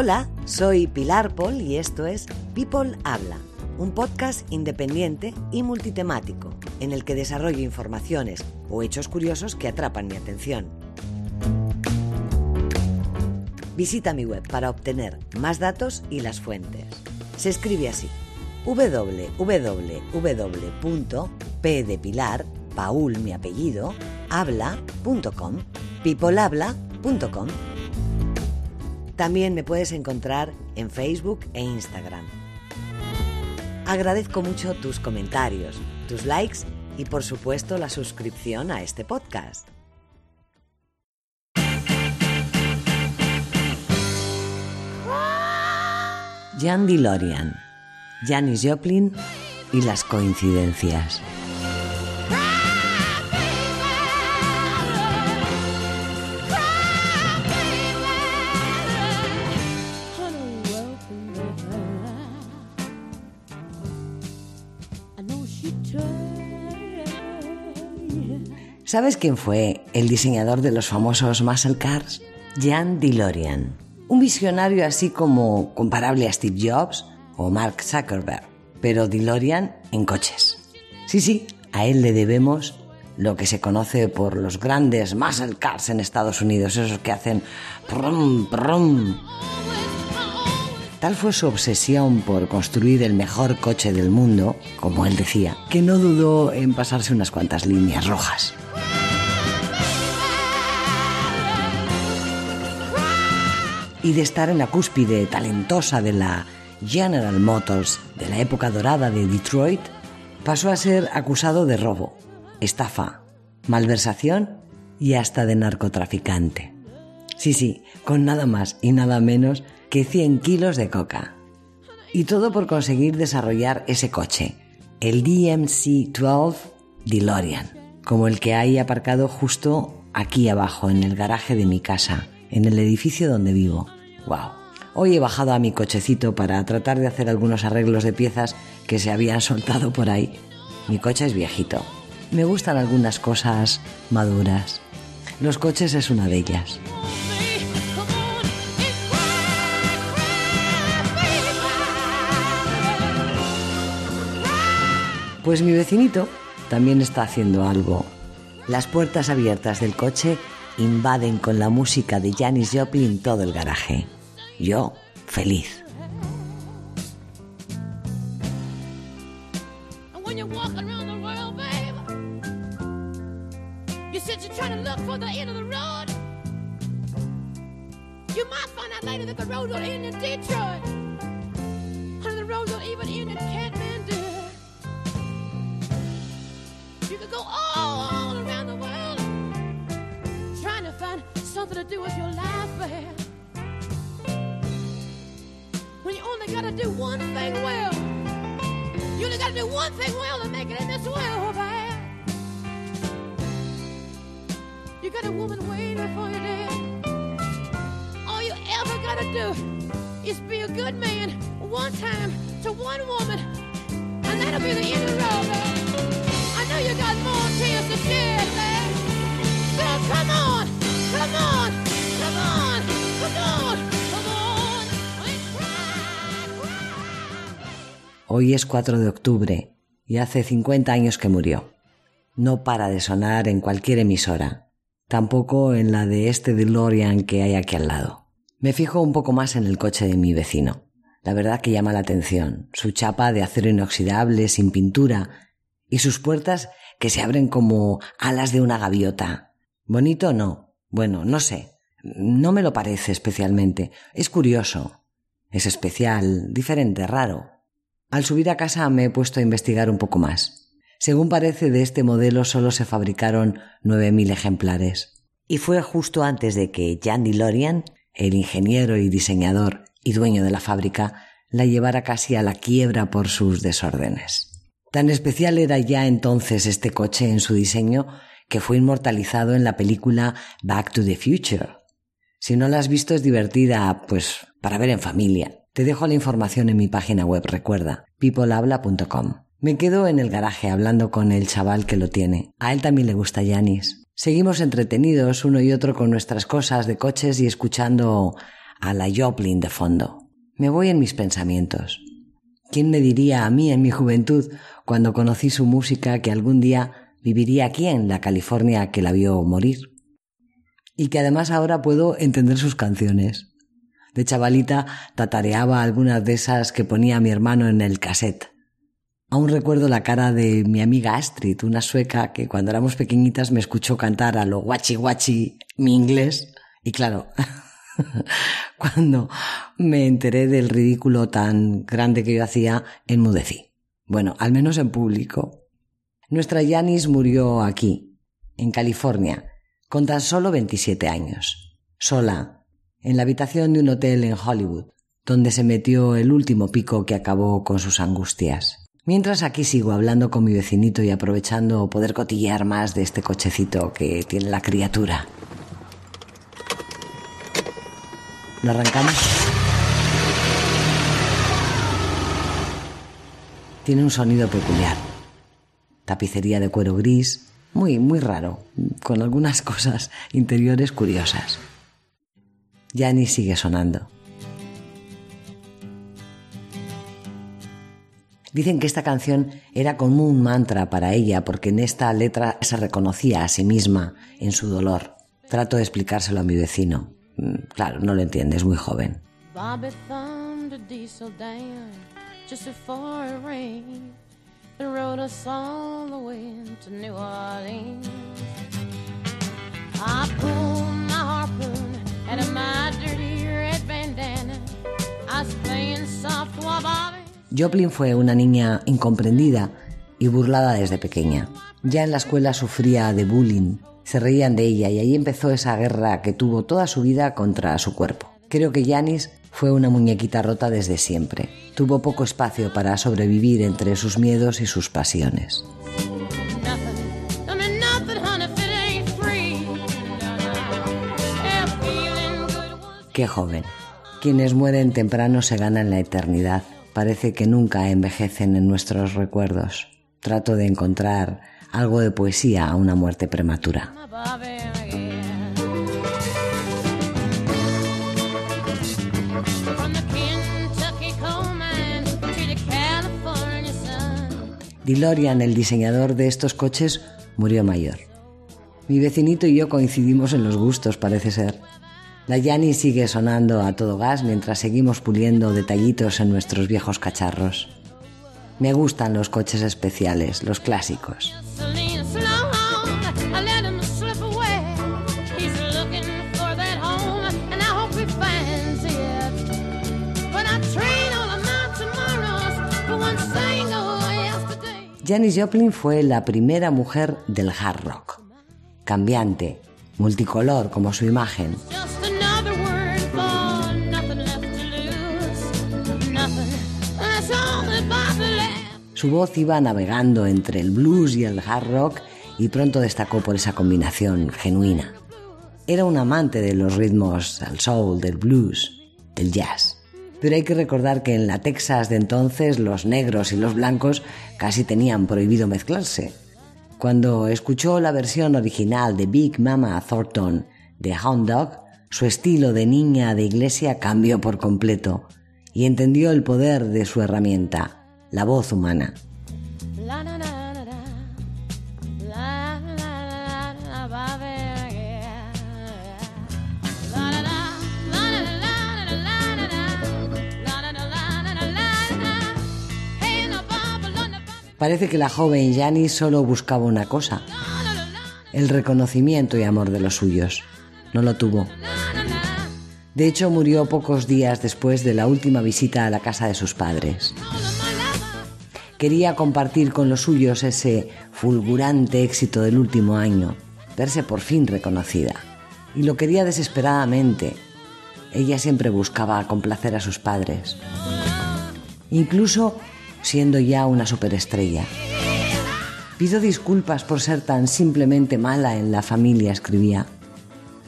Hola, soy Pilar Paul y esto es People Habla, un podcast independiente y multitemático en el que desarrollo informaciones o hechos curiosos que atrapan mi atención. Visita mi web para obtener más datos y las fuentes. Se escribe así: www.p Paul mi apellido, habla.com, peoplehabla.com. También me puedes encontrar en Facebook e Instagram. Agradezco mucho tus comentarios, tus likes y por supuesto la suscripción a este podcast. Jan DeLorean, Janis Joplin y las coincidencias. ¿Sabes quién fue el diseñador de los famosos muscle cars? Jan DeLorean, un visionario así como comparable a Steve Jobs o Mark Zuckerberg, pero DeLorean en coches. Sí, sí, a él le debemos lo que se conoce por los grandes muscle cars en Estados Unidos, esos que hacen prum, prum. Tal fue su obsesión por construir el mejor coche del mundo, como él decía, que no dudó en pasarse unas cuantas líneas rojas. Y de estar en la cúspide talentosa de la General Motors de la época dorada de Detroit, pasó a ser acusado de robo, estafa, malversación y hasta de narcotraficante. Sí, sí, con nada más y nada menos que 100 kilos de coca. Y todo por conseguir desarrollar ese coche, el DMC-12 DeLorean, como el que hay aparcado justo aquí abajo en el garaje de mi casa en el edificio donde vivo. ¡Wow! Hoy he bajado a mi cochecito para tratar de hacer algunos arreglos de piezas que se habían soltado por ahí. Mi coche es viejito. Me gustan algunas cosas maduras. Los coches es una de ellas. Pues mi vecinito también está haciendo algo. Las puertas abiertas del coche invaden con la música de Janis Joplin todo el garaje. Yo, feliz. You might find out later that the road will end in Detroit. And the road will even end in Kathmandu. You could go all around the world trying to find something to do with your life. Only gotta do one thing well. You only gotta do one thing well to make it in this world, oh, man. You got a woman waiting for you there. All you ever gotta do is be a good man one time to one woman, and that'll be the end of the road, man. I know you got more tears to shed, man. So come on, come on, come on, come on. Hoy es 4 de octubre y hace 50 años que murió. No para de sonar en cualquier emisora, tampoco en la de este DeLorean que hay aquí al lado. Me fijo un poco más en el coche de mi vecino. La verdad que llama la atención. Su chapa de acero inoxidable, sin pintura, y sus puertas que se abren como alas de una gaviota. ¿Bonito no? Bueno, no sé. No me lo parece especialmente. Es curioso. Es especial, diferente, raro. Al subir a casa me he puesto a investigar un poco más. Según parece, de este modelo solo se fabricaron 9.000 ejemplares. Y fue justo antes de que Jan DeLorean, el ingeniero y diseñador y dueño de la fábrica, la llevara casi a la quiebra por sus desórdenes. Tan especial era ya entonces este coche en su diseño que fue inmortalizado en la película Back to the Future. Si no la has visto es divertida, pues para ver en familia. Te dejo la información en mi página web, recuerda, peoplehabla.com. Me quedo en el garaje hablando con el chaval que lo tiene. A él también le gusta Yanis. Seguimos entretenidos uno y otro con nuestras cosas de coches y escuchando a la Joplin de fondo. Me voy en mis pensamientos. ¿Quién me diría a mí en mi juventud, cuando conocí su música, que algún día viviría aquí en la California que la vio morir? Y que además ahora puedo entender sus canciones. De chavalita tatareaba algunas de esas que ponía mi hermano en el cassette. Aún recuerdo la cara de mi amiga Astrid, una sueca que cuando éramos pequeñitas me escuchó cantar a lo guachi guachi mi inglés. Y claro, Cuando me enteré del ridículo tan grande que yo hacía, enmudecí. Bueno, al menos en público. Nuestra Janis murió aquí, en California, con tan solo 27 años, sola, en la habitación de un hotel en Hollywood, donde se metió el último pico que acabó con sus angustias. Mientras aquí sigo hablando con mi vecinito y aprovechando poder cotillear más de este cochecito que tiene la criatura. ¿Lo arrancamos? Tiene un sonido peculiar. Tapicería de cuero gris, muy, muy raro, con algunas cosas interiores curiosas. Ni sigue sonando. Dicen que esta canción era como un mantra para ella porque en esta letra se reconocía a sí misma en su dolor. Trato de explicárselo a mi vecino. Mm, claro, no lo entiende, es muy joven. Joplin fue una niña incomprendida y burlada desde pequeña. Ya en la escuela sufría de bullying se reían de ella y ahí empezó esa guerra que tuvo toda su vida contra su cuerpo. Creo que Janis fue una muñequita rota desde siempre. Tuvo poco espacio para sobrevivir entre sus miedos y sus pasiones. Qué joven. Quienes mueren temprano se ganan la eternidad. Parece que nunca envejecen en nuestros recuerdos. Trato de encontrar algo de poesía a una muerte prematura. DeLorean, el diseñador de estos coches, murió mayor. Mi vecinito y yo coincidimos en los gustos, parece ser. La Yanni sigue sonando a todo gas mientras seguimos puliendo detallitos en nuestros viejos cacharros. Me gustan los coches especiales, los clásicos. Janis Joplin fue la primera mujer del hard rock, cambiante, multicolor como su imagen. Su voz iba navegando entre el blues y el hard rock y pronto destacó por esa combinación genuina. Era un amante de los ritmos del soul, del blues, del jazz. Pero hay que recordar que en la Texas de entonces los negros y los blancos casi tenían prohibido mezclarse. Cuando escuchó la versión original de Big Mama Thornton de Hound Dog, su estilo de niña de iglesia cambió por completo y entendió el poder de su herramienta, la voz humana. Parece que la joven Janis solo buscaba una cosa, el reconocimiento y amor de los suyos. No lo tuvo. De hecho, murió pocos días después de la última visita a la casa de sus padres. Quería compartir con los suyos ese fulgurante éxito del último año, verse por fin reconocida. Y lo quería desesperadamente. Ella siempre buscaba complacer a sus padres. Incluso siendo ya una superestrella. Pido disculpas por ser tan simplemente mala en la familia, escribía.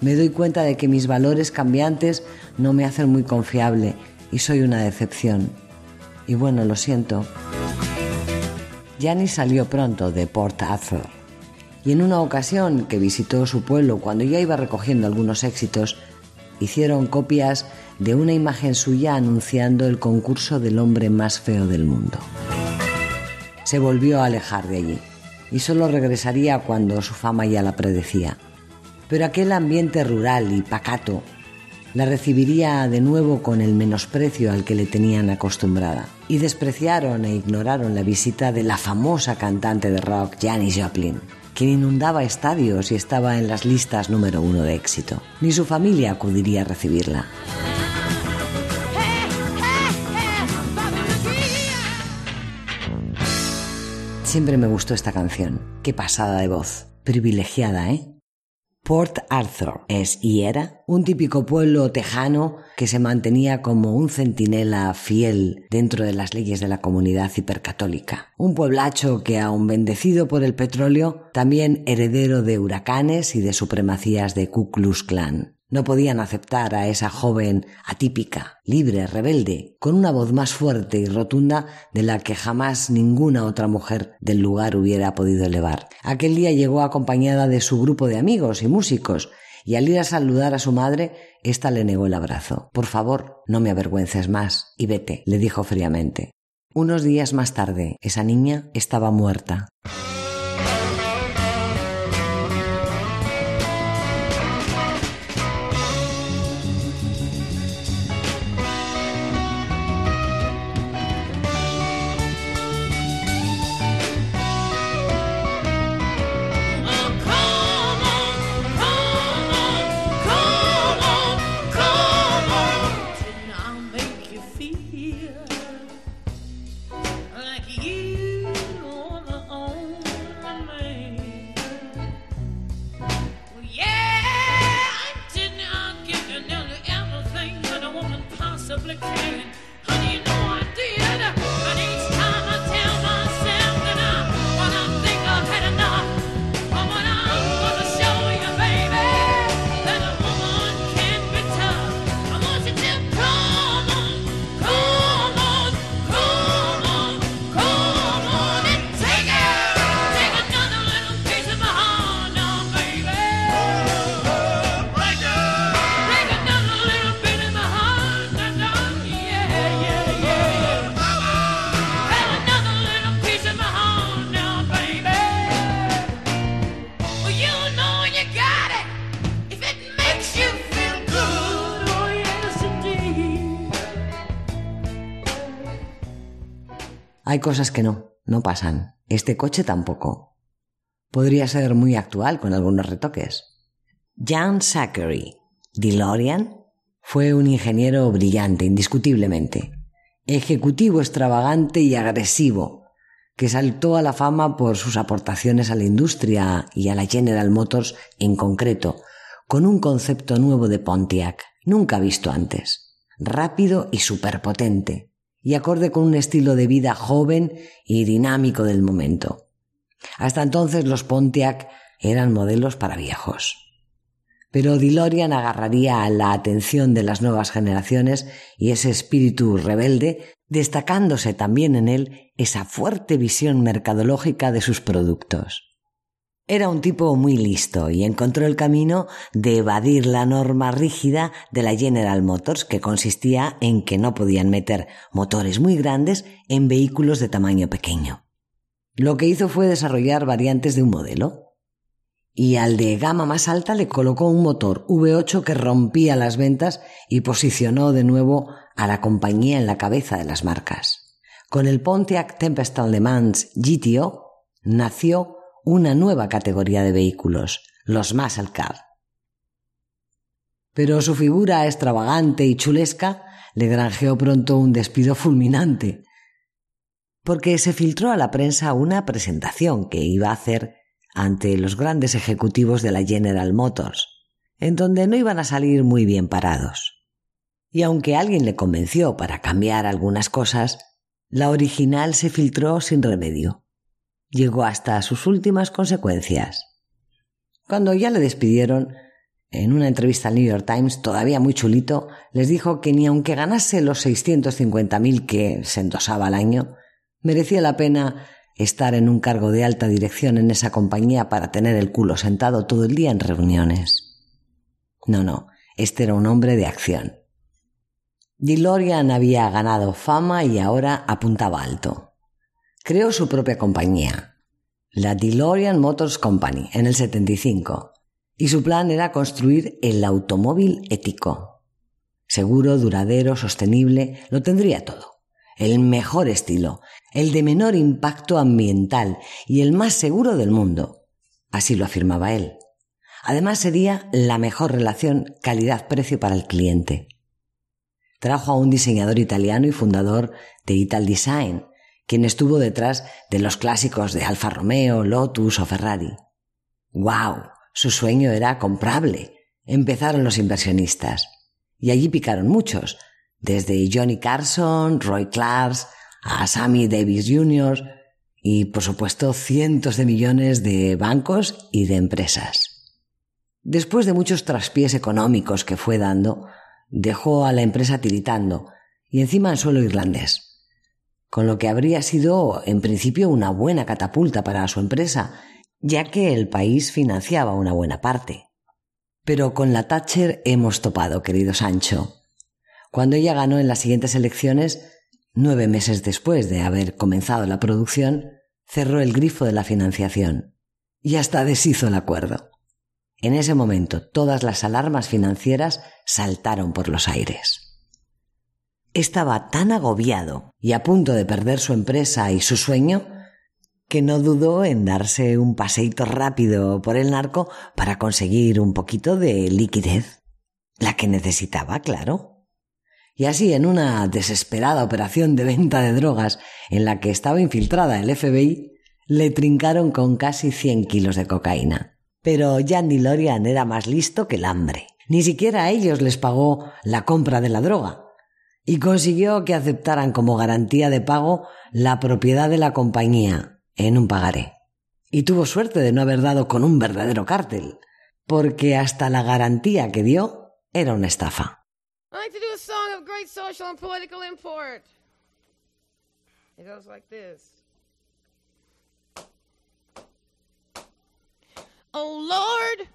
Me doy cuenta de que mis valores cambiantes no me hacen muy confiable y soy una decepción. Y bueno, lo siento. Janis salió pronto de Port Arthur y en una ocasión que visitó su pueblo cuando ya iba recogiendo algunos éxitos, hicieron copias de una imagen suya anunciando el concurso del hombre más feo del mundo. Se volvió a alejar de allí y solo regresaría cuando su fama ya la predecía. Pero aquel ambiente rural y pacato la recibiría de nuevo con el menosprecio al que le tenían acostumbrada y despreciaron e ignoraron la visita de la famosa cantante de rock Janis Joplin, quien inundaba estadios y estaba en las listas número uno de éxito. Ni su familia acudiría a recibirla. Siempre me gustó esta canción. Qué pasada de voz. Privilegiada, ¿eh? Port Arthur es y era un típico pueblo tejano que se mantenía como un centinela fiel dentro de las leyes de la comunidad hipercatólica. Un pueblacho que, aun bendecido por el petróleo, también heredero de huracanes y de supremacías de Ku Klux Klan. No podían aceptar a esa joven atípica, libre, rebelde, con una voz más fuerte y rotunda de la que jamás ninguna otra mujer del lugar hubiera podido elevar. Aquel día llegó acompañada de su grupo de amigos y músicos, y al ir a saludar a su madre, ésta le negó el abrazo. Por favor, no me avergüences más, y vete, le dijo fríamente. Unos días más tarde, esa niña estaba muerta. Hay cosas que no, no pasan. Este coche tampoco. Podría ser muy actual con algunos retoques. Jan Zachary, DeLorean, fue un ingeniero brillante, indiscutiblemente. Ejecutivo extravagante y agresivo, que saltó a la fama por sus aportaciones a la industria y a la General Motors en concreto, con un concepto nuevo de Pontiac, nunca visto antes. Rápido y superpotente, y acorde con un estilo de vida joven y dinámico del momento. Hasta entonces los Pontiac eran modelos para viejos. Pero DeLorean agarraría la atención de las nuevas generaciones y ese espíritu rebelde, destacándose también en él esa fuerte visión mercadológica de sus productos. Era un tipo muy listo y encontró el camino de evadir la norma rígida de la General Motors, que consistía en que no podían meter motores muy grandes en vehículos de tamaño pequeño. Lo que hizo fue desarrollar variantes de un modelo. Y al de gama más alta le colocó un motor V8 que rompía las ventas y posicionó de nuevo a la compañía en la cabeza de las marcas. Con el Pontiac Tempest Le Mans GTO nació una nueva categoría de vehículos, los muscle car. Pero su figura extravagante y chulesca le granjeó pronto un despido fulminante, porque se filtró a la prensa una presentación que iba a hacer ante los grandes ejecutivos de la General Motors, en donde no iban a salir muy bien parados. Y aunque alguien le convenció para cambiar algunas cosas, la original se filtró sin remedio llegó hasta sus últimas consecuencias. Cuando ya le despidieron, en una entrevista al New York Times, todavía muy chulito, les dijo que ni aunque ganase los 650.000 que se endosaba al año, merecía la pena estar en un cargo de alta dirección en esa compañía para tener el culo sentado todo el día en reuniones. No, no, Este era un hombre de acción. DeLorean había ganado fama y ahora apuntaba alto. Creó su propia compañía, la DeLorean Motors Company, en el 75, y su plan era construir el automóvil ético. Seguro, duradero, sostenible, lo tendría todo. El mejor estilo, el de menor impacto ambiental y el más seguro del mundo. Así lo afirmaba él. Además sería la mejor relación calidad-precio para el cliente. Trajo a un diseñador italiano y fundador de Ital Design, quien estuvo detrás de los clásicos de Alfa Romeo, Lotus o Ferrari. ¡Wow! Su sueño era comprable. Empezaron los inversionistas. Y allí picaron muchos, desde Johnny Carson, Roy Clark, a Sammy Davis Jr. y, por supuesto, cientos de millones de bancos y de empresas. Después de muchos traspiés económicos que fue dando, dejó a la empresa tiritando y encima en suelo irlandés, con lo que habría sido en principio una buena catapulta para su empresa, ya que el país financiaba una buena parte. Pero con la Thatcher hemos topado, querido Sancho. Cuando ella ganó en las siguientes elecciones, nueve meses después de haber comenzado la producción, cerró el grifo de la financiación y hasta deshizo el acuerdo. En ese momento todas las alarmas financieras saltaron por los aires. Estaba tan agobiado y a punto de perder su empresa y su sueño que no dudó en darse un paseíto rápido por el narco para conseguir un poquito de liquidez. La que necesitaba, claro. Y así, en una desesperada operación de venta de drogas en la que estaba infiltrada el FBI, le trincaron con casi 100 kilos de cocaína. Pero Jan Lorian era más listo que el hambre. Ni siquiera a ellos les pagó la compra de la droga. Y consiguió que aceptaran como garantía de pago la propiedad de la compañía en un pagaré. Y tuvo suerte de no haber dado con un verdadero cártel, porque hasta la garantía que dio era una estafa. Oh Lord,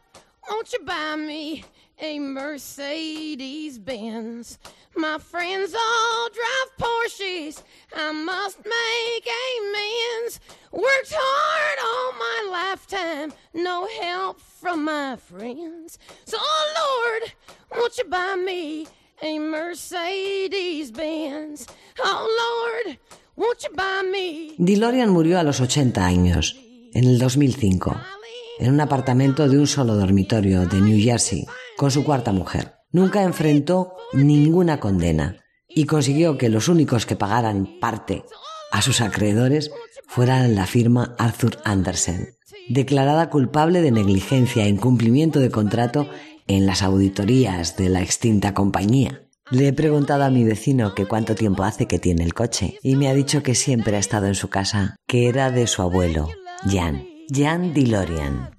a Mercedes Benz? My friends all drive Porsches. I must make amends. Worked hard all my lifetime, no help from my friends. So, oh Lord, won't you buy me a Mercedes Benz? Oh Lord, won't you buy me? DeLorean murió a los 80 años, en el 2005 en un apartamento de un solo dormitorio de New Jersey con su cuarta mujer. Nunca enfrentó ninguna condena y consiguió que los únicos que pagaran parte a sus acreedores fueran la firma Arthur Andersen, declarada culpable de negligencia e incumplimiento de contrato en las auditorías de la extinta compañía. Le he preguntado a mi vecino que cuánto tiempo hace que tiene el coche y me ha dicho que siempre ha estado en su casa, que era de su abuelo, Jan. Jan DeLorean.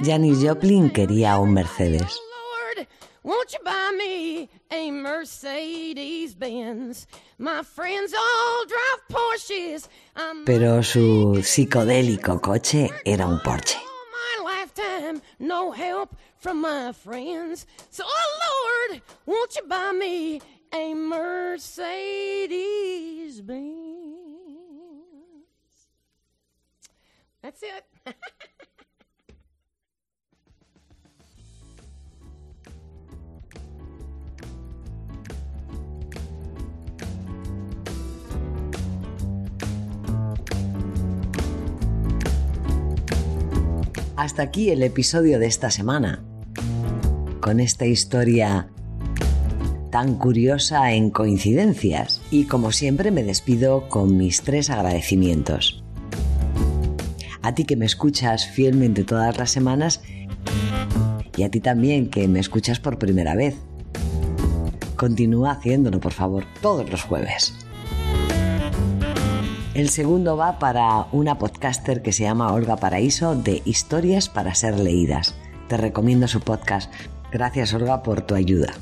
Janis Joplin quería un Mercedes. Pero su psicodélico coche era un Porsche. A Mercedes Benz. That's it. Hasta aquí el episodio de esta semana, con esta historia tan curiosa en coincidencias. Y como siempre me despido con mis tres agradecimientos. A ti que me escuchas fielmente todas las semanas y a ti también que me escuchas por primera vez. Continúa haciéndolo, por favor, todos los jueves. El segundo va para una podcaster que se llama Olga Paraíso de Historias para ser leídas. Te recomiendo su podcast. Gracias Olga por tu ayuda.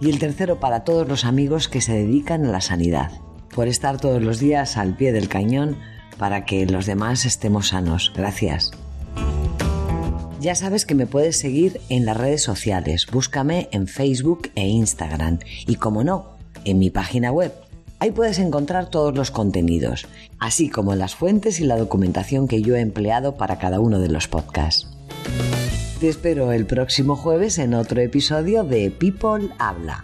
Y el tercero para todos los amigos que se dedican a la sanidad, por estar todos los días al pie del cañón para que los demás estemos sanos. Gracias. Ya sabes que me puedes seguir en las redes sociales. Búscame en Facebook e Instagram. Y como no, en mi página web. Ahí puedes encontrar todos los contenidos, así como las fuentes y la documentación que yo he empleado para cada uno de los podcasts. Te espero el próximo jueves en otro episodio de People Habla.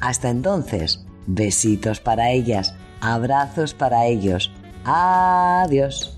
Hasta entonces, besitos para ellas, abrazos para ellos. Adiós.